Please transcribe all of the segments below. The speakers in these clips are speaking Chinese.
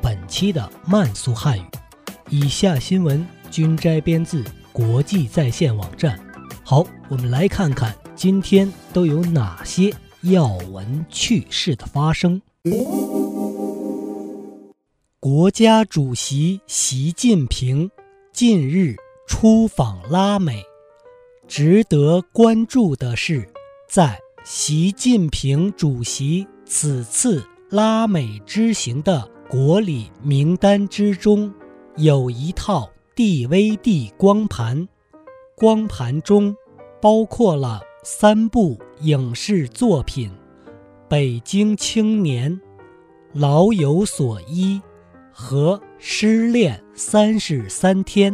本期的慢速汉语。以下新闻均摘编自国际在线网站。好，我们来看看今天都有哪些要闻趣事的发生。国家主席习近平近日出访拉美，值得关注的是，在习近平主席此次拉美之行的国礼名单之中，有一套 DVD 光盘，光盘中包括了三部影视作品，《北京青年》《老有所依》和《失恋三十三天》。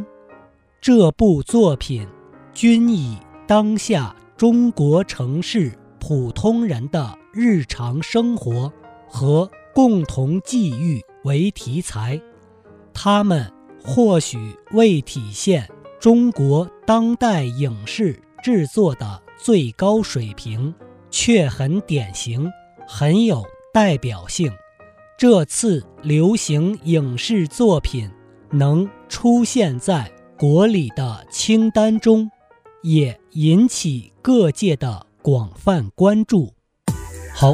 这部作品均以当下中国城市。普通人的日常生活和共同际遇为题材，他们或许未体现中国当代影视制作的最高水平，却很典型，很有代表性。这次流行影视作品能出现在国礼的清单中，也引起各界的。广泛关注。好，